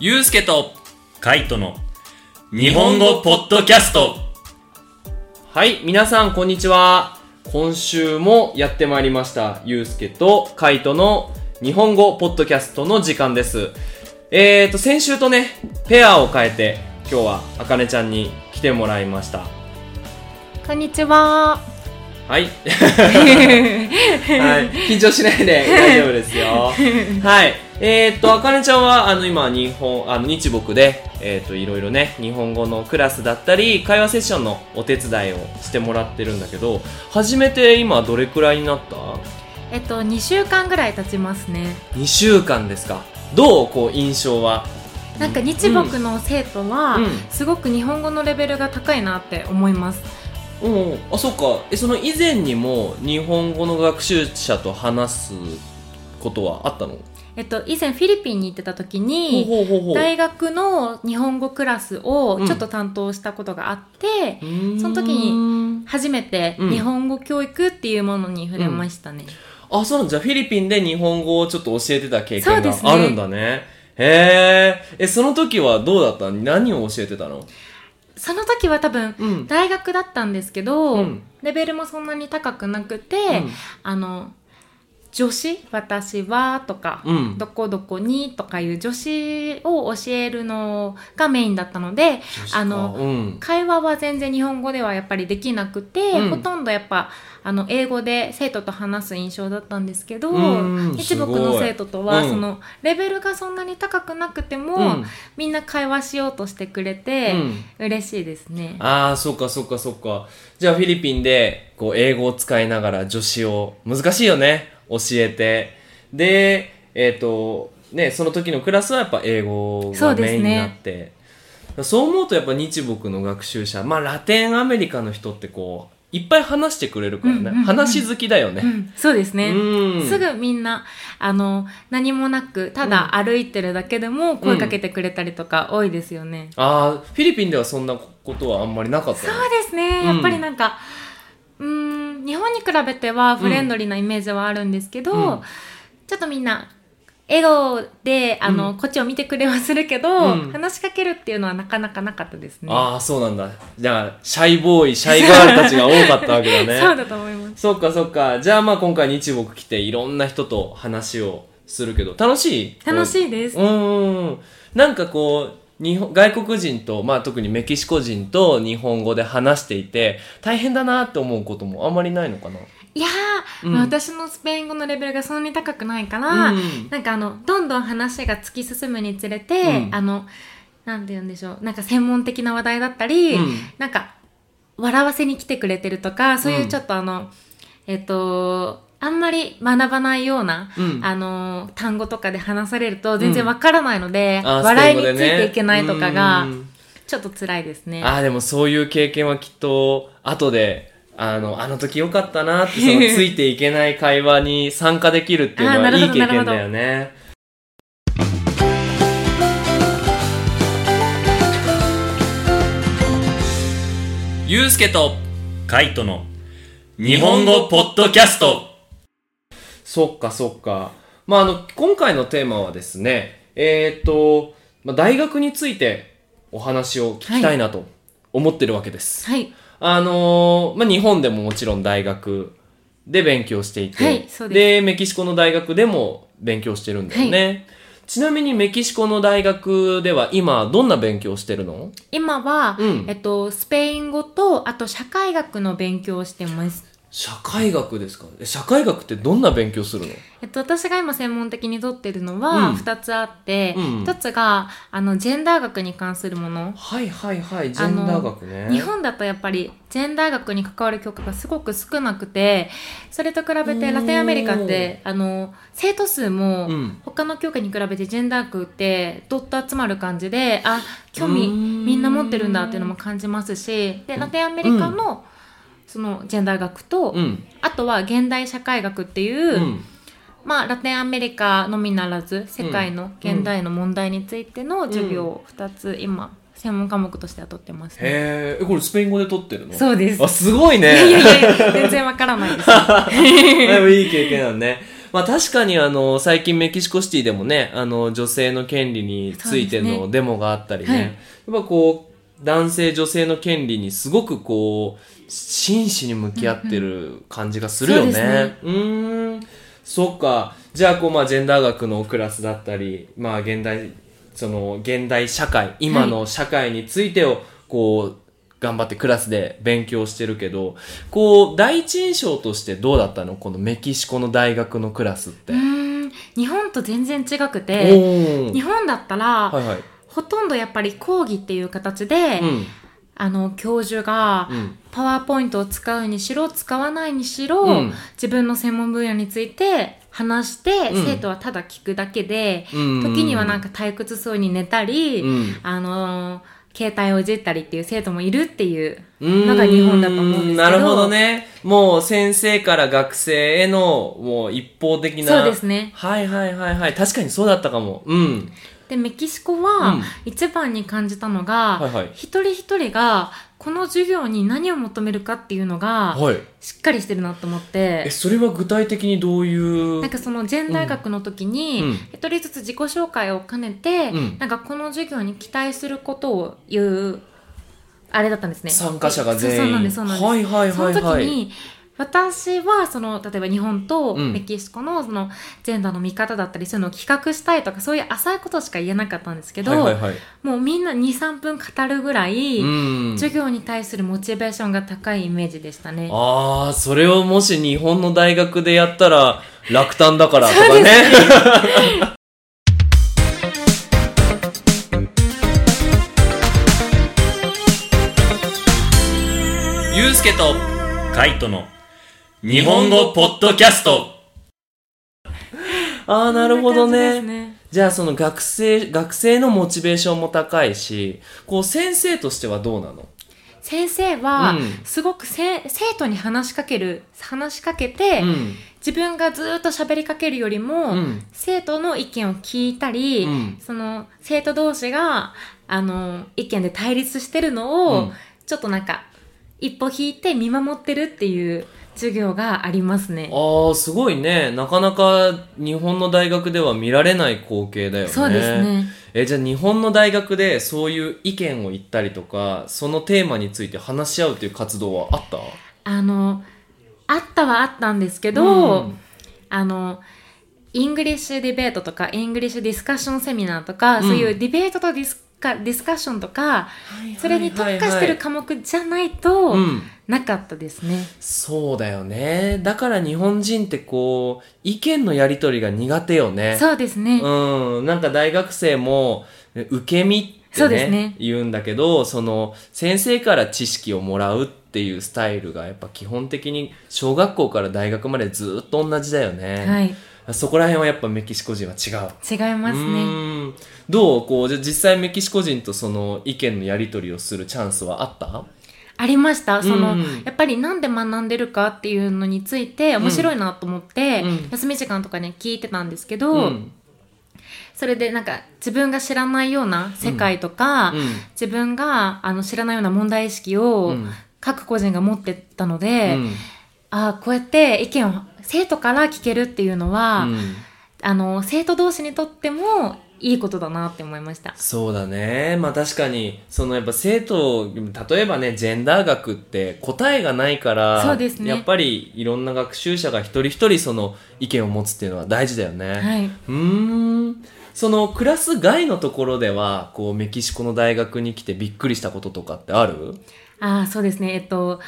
ゆうすけとカイトの日本語ポッドキャストはい皆さんこんにちは今週もやってまいりましたゆうすけとカイトの日本語ポッドキャストの時間ですえーと先週とねペアを変えて今日はあかねちゃんに来てもらいましたこんにちは。はい。はい。緊張しないで大丈夫ですよ。はい。えーっと、あかねちゃんは、あの、今、日本、あの、日木で、えーっと、いろいろね、日本語のクラスだったり、会話セッションのお手伝いをしてもらってるんだけど、初めて今、どれくらいになった？えっと2週間ぐらい経ちますね。?2 週間ですか。どうこう、印象は？なんか日木の生徒は、うんすごく日本語のレベルが高いなって思います。うん。あ、そっか。え、その以前にも、日本語の学習者と話すことはあったの？えっと以前フィリピンに行ってた時に。大学の日本語クラスをうんちょっと担当したことがあって、うーんその時に初めてうん日本語教育っていうものに触れましたね。あ、そうなんじゃあフィリピンで日本語をちょっと教えてた経験があるんだね。へえ。え、その時はどうだった？何を教えてたの？その時は多分うん。大学だったんですけど、うんレベルもそんなに高くなくて、うんあの助詞私はとか、うんどこどこにとかいう助詞を教えるのがメインだったのであのうん。会話は全然日本語ではやっぱりできなくて、うんほとんどやっぱあの英語で生徒と話す印象だったんですけど、うん日木すごいの生徒とは、うんそのレベルがそんなに高くなくても、うんみんな会話しようとしてくれて、うん嬉しいですね。ああ、そっかそっかそっか。じゃあフィリピンで、こう、英語を使いながら助詞を、難しいよね。教えて。で、えっ、と、ね、その時のクラスはやっぱ英語がメインになって。そう思うとやっぱ日木の学習者、まあラテンアメリカの人ってこう、いっぱい話してくれるからね。うんうんうん話好きだよね。うん、そうですね。うんすぐみんな、あの、何もなく、ただ歩いてるだけでも声かけてくれたりとか多いですよね。ああ、フィリピンではそんなことはあんまりなかったそうのですね。うんやっぱりなんか、うーん、日本に比べてはフレンドリーなイメージはあるんですけど、うんちょっとみんな、笑顔で、あの、うんこっちを見てくれはするけど、うん話しかけるっていうのはなかなかなかったですね。ああ、そうなんだ。じゃあ、シャイボーイ、シャイガールたちが多かったわけだね。そうだと思います。そっかそっか。じゃあまあ今回日木来ていろんな人と話をするけど、楽しい？楽しい。いです。うーん。なんかこう、日本、外国人と、まあ特にメキシコ人と日本語で話していて、大変だなって思うこともあんまりないのかな？いやー、うん。まあ私のスペイン語のレベルがそんなに高くないから、うん。なんかあの、どんどん話が突き進むにつれて、うん。あの、なんて言うんでしょう、なんか専門的な話題だったり、うん。なんか、笑わせに来てくれてるとか、そういううん。ちょっとあの、えっと、あんまり学ばないような、うん。あの、単語とかで話されると全然わからないので、あー笑いについていけないとかがう、ん。ちょっと辛いですね。ああ、でもそういう経験はきっと、後で、あの、あの時良かったなって、そのついていけない会話に参加できるっていうのあーなるほはいい経験だよね。ゆうすけと、カイトの日本語ポッドキャストそっかそっか。まあ、あの、今回のテーマはですね、えっ、と、まあ、大学についてお話を聞きたいなと思ってるわけです。はい。あのーまあ、日本でももちろん大学で勉強していて、はいそうですメキシコの大学でも勉強してるんだよね。ちなみにメキシコの大学では今どんな勉強してるの？今は、うんえっと、スペイン語と、あと社会学の勉強をしてます。社会学ですか？え社会学ってどんな勉強するの？えっと、私が今専門的に取ってるのうはん。2つあって、うん。1つが、あの、ジェンダー学に関するもの。はいはいはい、ジェンダー学ね。日本だとやっぱりジェンダー学に関わる教科がすごく少なくてそれと比べてラテンアメリカってあの生徒数もうん。他の教科に比べてジェンダー学ってどっと集まる感じであ興味うん。みんな持ってるんだっていうのも感じますしでラテンアメリカのそのジェンダー学と、うん。あとは現代社会学っていう、うん。まあ、ラテンアメリカのみならず世界の現代の問題についての授業を2つ今専門科目としては取ってます、ね、へえ、これスペイン語で取ってるの？そうです。あ、すごいね。いやいやいや全然わからないです。でもいい経験だね。まあ確かにあの、最近メキシコシティでもね、あの、女性の権利についてのデモがあったりね、はい。やっぱこう、男性女性の権利にすごくこう、真摯に向き合ってる感じがするよね。そうですねうーん。そっか。じゃあこう、まあジェンダー学のクラスだったり、まあ現代、その、現代社会、今の社会についてを、こう、頑張ってクラスで勉強してるけど、こう、第一印象としてどうだったの？このメキシコの大学のクラスって。うーん日本と全然違くおてー日本だったら、はいはい。ほとんどやっぱり講義っていう形で、うん。あの教授がうん。パワーポイントを使うにしろ使わないにしろ、うん自分の専門分野について話して、うん生徒はただ聞くだけで、うん時にはなんか退屈そうに寝たり、うんあのー携帯をいじったりっていう生徒もいるっていうののが日本だと思うんですけどなるほどね。もう先生から学生へのもう一方的な。そうですねはいはいはいはい。確かにそうだったかも。うん。でメキシコうん。は一番に感じたのが、はいはい。一人一人がこの授業に何を求めるかっていうのがはい。しっかりしてるなと思って。え、それは具体的にどういう？なんかそのジェンダー学の時にうん。うん一人ずつ自己紹介を兼ねて、うん。なんかこの授業に期待することを言うあれだったんですね。参加者が全員。そうなんですそうなんです、はいはいはいはい。その時に私はその例えば日本とうんメキシコのそのジェンダーの見方だったりそういうのを企画したいとかそういう浅いことしか言えなかったんですけど、はいはいはい。もうみんな23分語るぐらい、うん。授業に対するモチベーションが高いイメージでしたね。ああ、それをもし日本の大学でやったら落胆だからとかね。ゆうす けと、カイトの日本語ポッドキャスト。ああ、なるほどこんな感じですね。ね。じゃあその学生、学生のモチベーションも高いし、こう先生としてはどうなの？先生はうん。すごくせ生徒に話しかける話しかけて、うん。自分がずっと喋りかけるよりも、うん。生徒の意見を聞いたり、うん。その生徒同士があの意見で対立してるのを、うん。ちょっとなんか一歩引いて見守ってるっていう授業がありますね。ああ、すごいね。なかなか日本の大学では見られない光景だよね。そうですね。え、じゃあ日本の大学でそういう意見を言ったりとか、そのテーマについて話し合うという活動はあった？あのあったはあったんですけど、うんあの English debate とか English discussion seminar とか、うんそういうディベートとディスカディスカッションとか、それに特化してる科目じゃないと、うん。なかったですね。そうだよね。だから日本人ってこう、意見のやりとりが苦手よね。そうですね。うん。なんか大学生も、ね受け身ってねすね言うんだけど、その、先生から知識をもらうっていうスタイルがやっぱ基本的に小学校から大学までずっと同じだよね。はい。そこら辺はやっぱメキシコ人は違う。違いますうね。ーんどうこう、じゃあ実際メキシコ人とその意見のやり取りをするチャンスはあった？ありました。その、うんやっぱりなんで学んでるかっていうのについて面白いなと思って、うん。休み時間とかね、聞いてたんですけど、うん。それでなんか自分が知らないような世界とか、うん。自分があの知らないような問題意識をうん。各個人が持ってたので、うん。ああ、こうやって意見を生徒から聞けるっていうのは、うん。あの、生徒同士にとってもいいことだなって思いました。そうだね。まあ確かに、そのやっぱ生徒、例えばね、ジェンダー学って答えがないから、そうですねやっぱりいろんな学習者が一人一人その意見を持つっていうのは大事だよね。はい。うーん。そのクラス外のところでは、こうメキシコの大学に来てびっくりしたこととかってある？ああ、そうですね。えっと、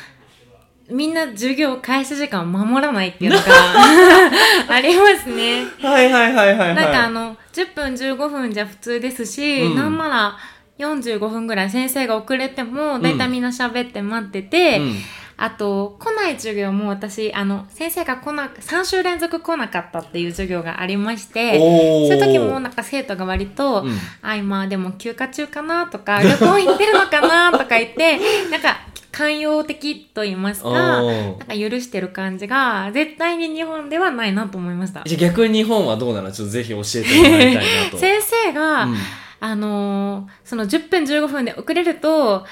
みんな授業開始時間を守らないっていうのが ありますね。はいはいはいはいはい。なんかあの、10分15分じゃ普通ですし、うん。なんなら45分ぐらい先生が遅れても、だいたいみんな喋って待ってて、うん。あと、来ない授業も私、あの、先生が来な、3週連続来なかったっていう授業がありまして、そういう時もなんか生徒が割と、うん。あ、今でも休暇中かなとか、旅行行ってるのかなとか言って、なんか寛容的と言いますか、おなんーか許してる感じが、絶対に日本ではないなと思いました。じゃあ逆に日本はどうなのちょっとぜひ教えてもらいたいなと。先生が、うんあのーその10分15分で遅れると、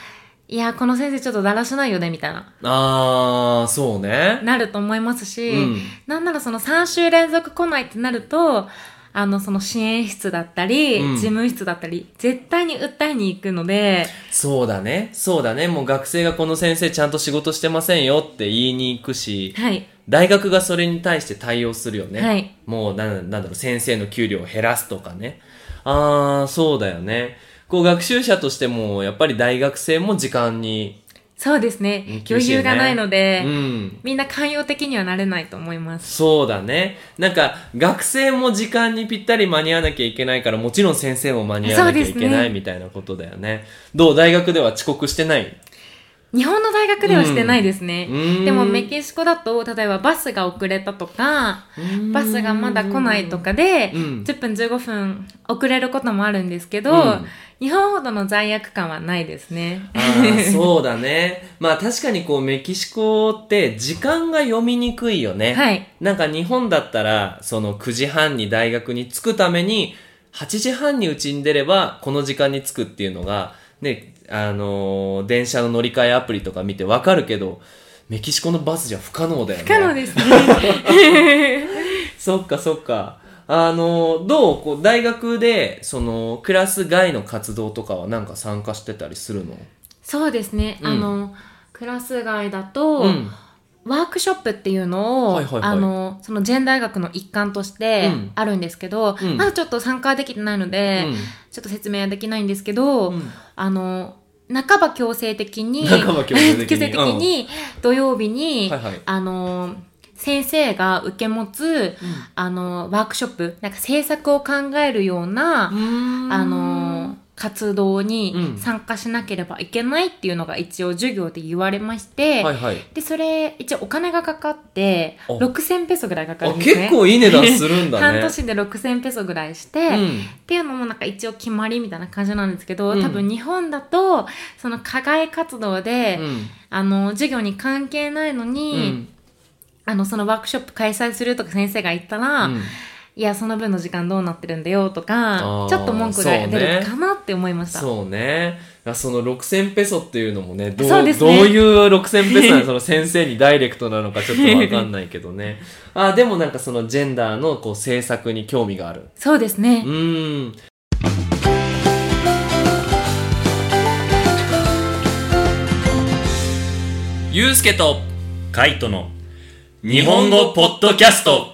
いや、この先生ちょっとだらしないよね、みたいな、あー、そうね。なると思いますし、うんなんならその3週連続来ないってなると、あの、その支援室だったり、うん事務室だったり、絶対に訴えに行くので、そうだね。そうだね。もう学生がこの先生ちゃんと仕事してませんよって言いに行くし、はい。大学がそれに対して対応するよね。はいもうなん、なんだろう、先生の給料を減らすとかね。あー、そうだよね。こう、学習者としても、やっぱり大学生も時間に、そうですね。余裕がないので、うん。みんな寛容的にはなれないと思います。そうだね。なんか、学生も時間にぴったり間に合わなきゃいけないから、もちろん先生も間に合わなきゃいけないみたいなことだよね。どう？大学では遅刻してない？日本の大学ではしてないですね。うんでもメキシコだと、例えばバスが遅れたとか、バスがまだ来ないとかで、うん10分15分遅れることもあるんですけど、うん日本ほどの罪悪感はないですね。そうだね。まあ確かにこうメキシコって時間が読みにくいよね。はい。なんか日本だったら、その9時半に大学に着くために、8時半にうちに出れば、この時間に着くっていうのが、ね、あのー電車の乗り換えアプリとか見てわかるけど、メキシコのバスじゃ不可能だよね。不可能ですね。そっかそっか。あの、どうこう、大学で、その、クラス外の活動とかはなんか参加してたりするの？そうですね。うんあの、クラス外だと、うん。ワークショップっていうのを、はいはいはい。あの、そのジェンダー学の一環としてうん。あるんですけど、うん。まだちょっと参加できてないので、うん。ちょっと説明はできないんですけど、うん。あの、半ば強制的に、半ば強制的に。的に土曜日に、はいはい。あの、先生が受け持つ、あの、ワークショップ、なんか制作を考えるような、あの、活動にうん。参加しなければいけないっていうのが一応授業で言われまして、はいはい。で、それ、一応お金がかかって、あ。6000ペソぐらいかかあ、るんですね。結構いい値段するんだね。半年で6000ペソぐらいして、うん。っていうのもなんか一応決まりみたいな感じなんですけど、うん。多分日本だと、その課外活動で、うん。あの、授業に関係ないのに、うん。あの、そのワークショップ開催するとか先生が言ったら、うんいや、その分の時間どうなってるんだよとあかー、ちょっと文句が出そうねるかなって思いました。そうね。あその6000ペソっていうのもね、どうそうですねどういう6000ペソなの？その先生にダイレクトなのかちょっとわかんないけどね。あ、でもなんかそのジェンダーのこう制作に興味がある。そうですねう。ーん。ゆうすけと、カイトの日本語ポッドキャスト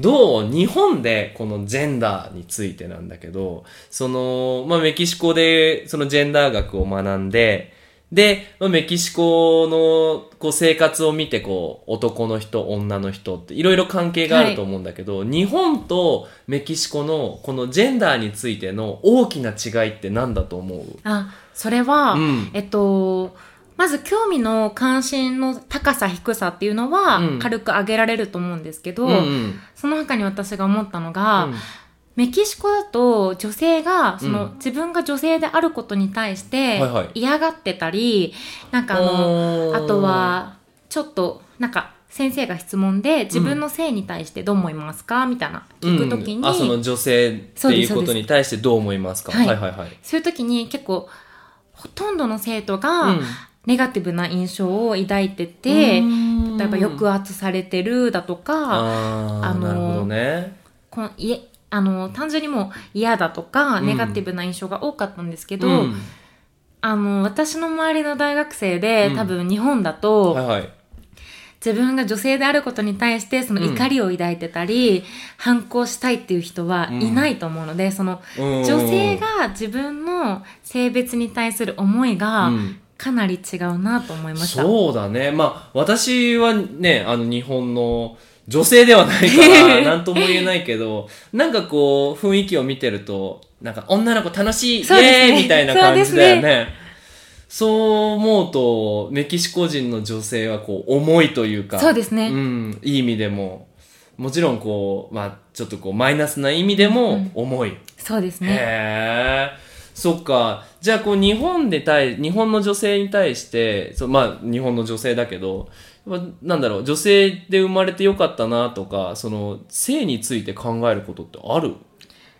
どう日本でこのジェンダーについてなんだけど、その、まあ、メキシコでそのジェンダー学を学んで、で、まあ、メキシコのこう生活を見てこう男の人、女の人っていろいろ関係があると思うんだけど、日本とメキシコのこのジェンダーについての大きな違いって何だと思う？あ、それは、うん。えっと、まず興味の関心の高さ低さっていうのはうん。軽く上げられると思うんですけど、うんうん。その他に私が思ったのが、うん。メキシコだと女性がその、うん。自分が女性であることに対してはいはい。嫌がってたり、なんかあのあとはちょっとなんか先生が質問で自分の性に対してどう思いますか？みたいな聞くときに、うん。あその女性っていうことに対してどう思いますか？はい。はいはいそういう時に結構ほとんどの生徒うがんネガティブな印象を抱いてて、うん。例えば抑圧されてるだとか、あのね。このいえあの単純にもう嫌だとか、うん。ネガティブな印象が多かったんですけど、うん。あの私の周りの大学生で、うん。多分日本だと、はいはい。自分が女性であることに対してその怒りを抱いてたり、反抗したいっていう人はいないと思うので、そのうん。女性が自分の性別に対する思いがうんかなり違うなと思いました。そうだね。まあ私はねあの日本の女性ではないから 何とも言えないけどなんかこう雰囲気を見てるとなんか女の子楽しい、イエーイみたいな感じだよね。そう思うとメキシコ人の女性はこう重いというかそうですね。うん、いい意味でも。もちろんこうまあちょっとこうマイナスな意味でも重い、そうですね。へえそっか。じゃあこう日本で対日本の女性に対してそうまあ日本の女性だけどまあなんだろう女性で生まれてよかったなとかその性について考えることってある？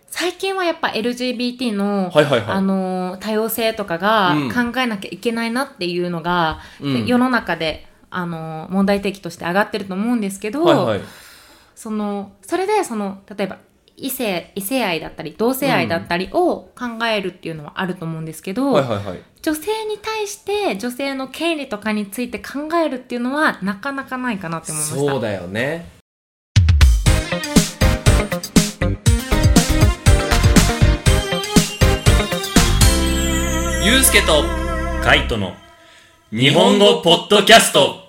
最近はやっぱ LGBT の、はいはいはい。あのー多様性とかがうん。考えなきゃいけないなっていうのが、うん。世の中で、あのー問題提起として上がってると思うんですけど、はいはい。そのそれでその例えば異性異性愛だったり同性愛だったりを考えるっていうのはあると思うんですけど、はいはいはい。女性に対して女性の権利とかについて考えるっていうのはなかなかないかなって思いました。そうだよね。ゆうすけとカイトの日本語ポッドキャスト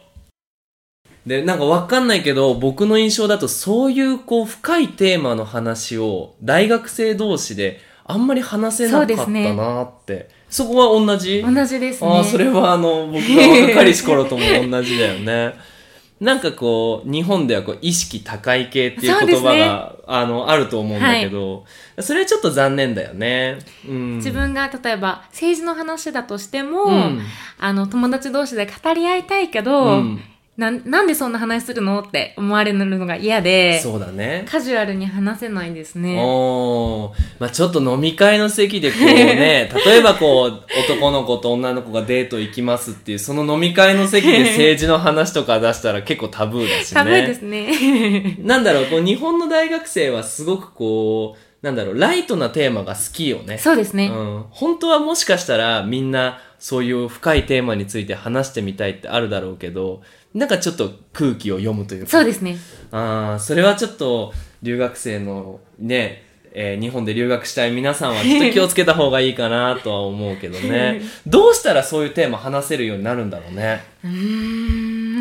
で、なんかわかんないけど、僕の印象だとそういうこう深いテーマの話を大学生同士であんまり話せなかったなって。そこは同じ？同じですね。ああ、それはあの、僕が若かりし頃とも同じだよね。なんかこう、日本ではこう、意識高い系っていう言葉が、ねあの、あると思うんだけど、それはちょっと残念だよね。うん。自分が例えば政治の話だとしても、うんあの友達同士で語り合いたいけど、うんななんでそんな話するのって思われるのが嫌でそうだね。カジュアルに話せないですね。おーまあちょっと飲み会の席でこうね、例えばこう、男の子と女の子がデート行きますっていう、その飲み会の席で政治の話とか出したら結構タブーだしね。タブーですね。なんだろう、こう日本の大学生はすごくこう、なんだろう、ライトなテーマが好きよね。そうですね。うん。本当はもしかしたらみんなそういう深いテーマについて話してみたいってあるだろうけど、なんかちょっと空気を読むというか。そうですね。ああ、それはちょっと留学生のね、えー日本で留学したい皆さんはちょっと気をつけた方がいいかなとは思うけどね。どうしたらそういうテーマ話せるようになるんだろうね。うー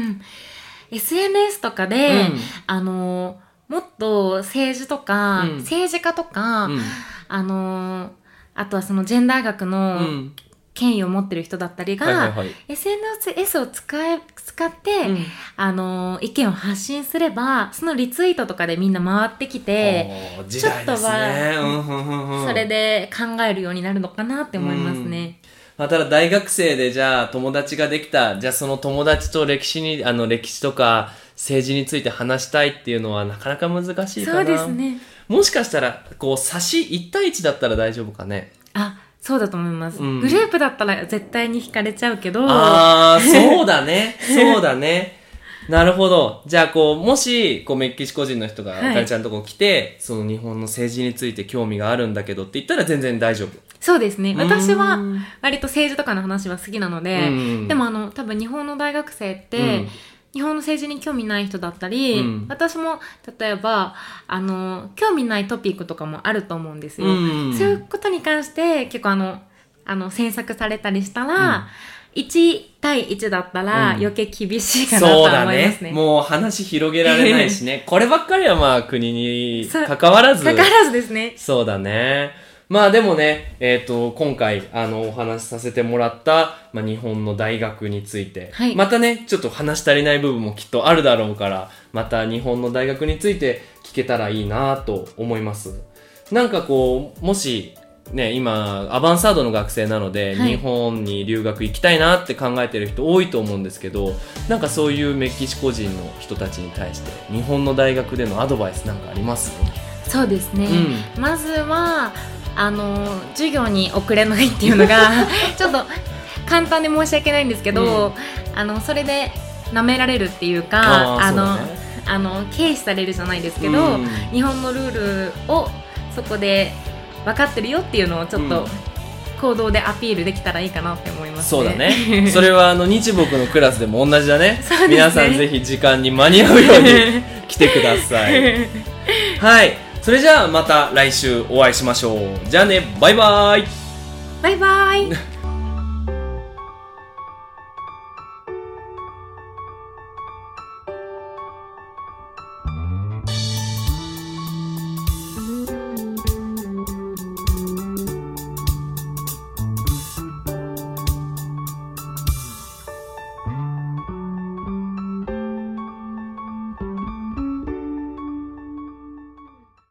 ん。SNS とかで、うんあの、もっと政治とか、うん政治家とか、うん。あの、あとはそのジェンダー学うのん。権威を持ってる人だったりが、はいはいはい。SNS を使え、使って、うんあの、意見を発信すれば、そのリツイートとかでみんな回ってきて、おー時代ですね。うんふんふんふんそれで考えるようになるのかなって思いますね。まあ、ただ大学生でじゃあ友達ができた、じゃあその友達と歴史に、あの歴史とか政治について話したいっていうのはなかなか難しいかな。そうですね。もしかしたら、こう差し1対1だったら大丈夫かね。あ、そうだと思います。うんグループだったら絶対に惹かれちゃうけど、ああ、そうだね。そうだね。なるほど。じゃあ、こう、もし、こう、メキシコ人の人が、はいあかりちゃんのとこ来て、その日本の政治について興味があるんだけどって言ったら全然大丈夫。そうですね。私はうん割と政治とかの話は好きなので、うんでもあの、多分日本の大学生って、うん日本の政治に興味ない人だったり、うん私も例えば、あの、興味ないトピックとかもあると思うんですよ。うんそういうことに関して結構あの、あの、詮索されたりしたら、1対1だったらうん余計厳しいかなと思いますね。もう話広げられないしね。こればっかりはまあ国に関わらず。かかわらずですね。そうだね。まあでもね、えっ、と、今回、あの、お話しさせてもらった、まあ日本の大学について、はい。またね、ちょっと話し足りない部分もきっとあるだろうから、また日本の大学について聞けたらいいなと思います。なんかこう、もし、ね、今、アバンサードの学生なので、はい。日本に留学行きたいなって考えてる人多いと思うんですけど、なんかそういうメキシコ人の人たちに対して、日本の大学でのアドバイスなんかあります？そうですね。うまずは、あの、授業に遅れないっていうのが、ちょっと簡単で申し訳ないんですけど、あの、それで舐められるっていうか、あの、ねあの、軽視されるじゃないですけど、うん日本のルールをそこで分かってるよっていうのをちょっとうん行動でアピールできたらいいかなって思います、そうだね。それはあの日木のクラスでも同じだね。ね皆さんぜひ時間に間に合うように来てください。はい。それじゃあまた来週お会いしましょう。じゃあね、バイバイ。バイバイ